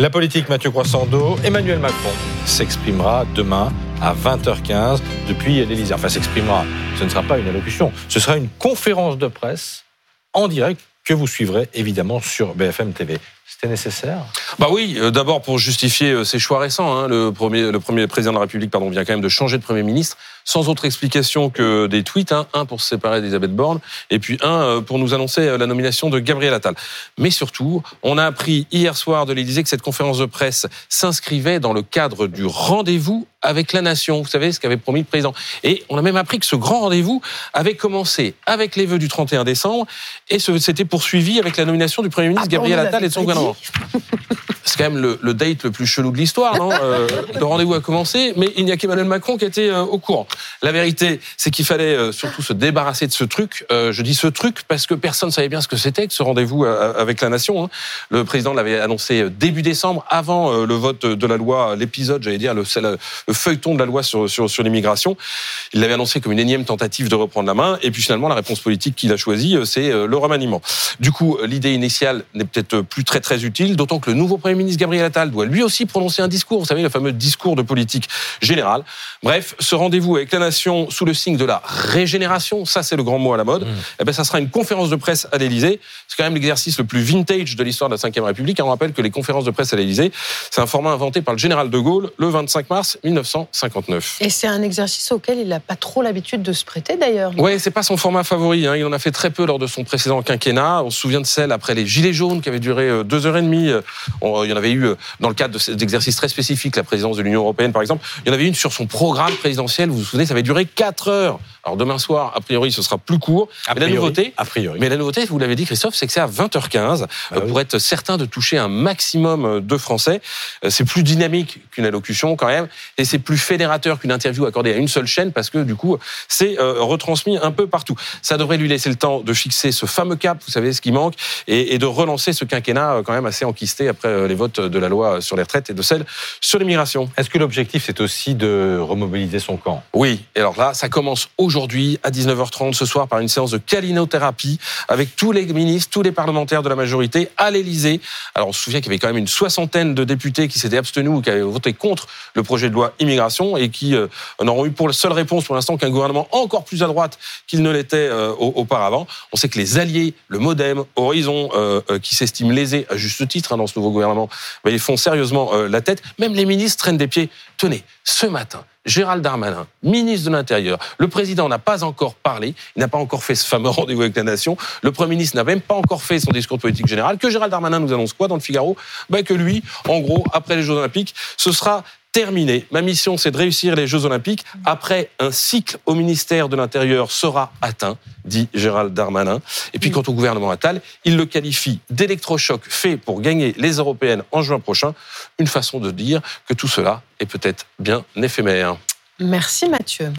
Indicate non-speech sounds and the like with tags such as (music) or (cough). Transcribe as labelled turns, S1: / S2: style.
S1: La politique, Mathieu Croissando, Emmanuel Macron s'exprimera demain à 20h15 depuis l'Élysée. Enfin, s'exprimera. Ce ne sera pas une allocution. Ce sera une conférence de presse en direct que vous suivrez évidemment sur BFM TV. C'était nécessaire?
S2: Bah oui, euh, d'abord pour justifier euh, ses choix récents. Hein, le, premier, le premier président de la République pardon, vient quand même de changer de Premier ministre, sans autre explication que des tweets. Hein, un pour se séparer d'Elisabeth Borne, et puis un euh, pour nous annoncer la nomination de Gabriel Attal. Mais surtout, on a appris hier soir de l'Élysée que cette conférence de presse s'inscrivait dans le cadre du rendez-vous avec la nation. Vous savez ce qu'avait promis le président. Et on a même appris que ce grand rendez-vous avait commencé avec les vœux du 31 décembre et s'était poursuivi avec la nomination du Premier ministre ah, Gabriel Attal et de son gouvernement. (laughs) C'est quand même le, date le plus chelou de l'histoire, non euh, Le rendez-vous a commencé, mais il n'y a qu'Emmanuel Macron qui était euh, au courant. La vérité, c'est qu'il fallait euh, surtout se débarrasser de ce truc. je dis ce truc parce que personne ne savait bien ce que c'était que ce rendez-vous avec la nation. Hein. Le président l'avait annoncé début décembre, avant le vote de la loi, l'épisode, j'allais dire, le, le, feuilleton de la loi sur, sur, sur l'immigration. Il l'avait annoncé comme une énième tentative de reprendre la main, et puis finalement, la réponse politique qu'il a choisie, c'est le remaniement. Du coup, l'idée initiale n'est peut-être plus très très utile, d'autant que le nouveau Premier ministre Gabriel Attal doit lui aussi prononcer un discours, vous savez, le fameux discours de politique générale. Bref, ce rendez-vous avec la nation sous le signe de la régénération, ça c'est le grand mot à la mode, mmh. eh ben, ça sera une conférence de presse à l'Élysée. C'est quand même l'exercice le plus vintage de l'histoire de la Ve République. On rappelle que les conférences de presse à l'Élysée, c'est un format inventé par le général de Gaulle le 25 mars 1959.
S3: Et c'est un exercice auquel il n'a pas trop l'habitude de se prêter d'ailleurs.
S2: Oui, c'est pas son format favori. Hein. Il en a fait très peu lors de son précédent quinquennat. On se souvient de celle après les Gilets jaunes qui avait duré euh, deux heures et demie. Euh, il y en avait eu euh, dans le cadre d'exercices très spécifiques, la présidence de l'Union européenne par exemple. Il y en avait une sur son programme présidentiel, vous vous souvenez, ça avait duré 4 heures. Alors demain soir, a priori, ce sera plus court. mais la nouveauté,
S1: a priori.
S2: mais la nouveauté, vous l'avez dit Christophe, c'est que c'est à 20h15 ah euh, pour être certain de toucher un maximum euh, de Français. C'est plus dynamique qu'une allocution quand même, et c'est plus fédérateur qu'une interview accordée à une seule chaîne parce que du coup, c'est retransmis un peu partout. Ça devrait lui laisser le temps de fixer ce fameux cap, vous savez ce qui manque, et de relancer ce quinquennat quand même assez enquisté après les votes de la loi sur les retraites et de celle sur l'immigration.
S1: Est-ce que l'objectif, c'est aussi de remobiliser son camp?
S2: Oui. Et alors là, ça commence aujourd'hui à 19h30 ce soir par une séance de calinothérapie avec tous les ministres, tous les parlementaires de la majorité à l'Élysée. Alors on se souvient qu'il y avait quand même une soixantaine de députés qui s'étaient abstenus ou qui avaient voté contre le projet de loi immigration et qui euh, n'auront eu pour la seule réponse pour l'instant qu'un gouvernement encore plus à droite qu'il ne l'était euh, auparavant. On sait que les alliés, le MoDem, Horizon, euh, qui s'estiment lésés à juste titre hein, dans ce nouveau gouvernement, ils font sérieusement euh, la tête. Même les ministres traînent des pieds. Tenez, ce matin, Gérald Darmanin, ministre de l'Intérieur, le président n'a pas encore parlé, il n'a pas encore fait ce fameux (laughs) rendez-vous avec la nation, le Premier ministre n'a même pas encore fait son discours politique générale, que Gérald Darmanin nous annonce quoi dans le Figaro? Ben Que lui, en gros, après les Jeux Olympiques, ce sera terminé. Ma mission, c'est de réussir les Jeux Olympiques. Après, un cycle au ministère de l'Intérieur sera atteint, dit Gérald Darmanin. Et puis, quant au gouvernement Attal, il le qualifie d'électrochoc fait pour gagner les Européennes en juin prochain. Une façon de dire que tout cela est peut-être bien éphémère.
S3: Merci Mathieu.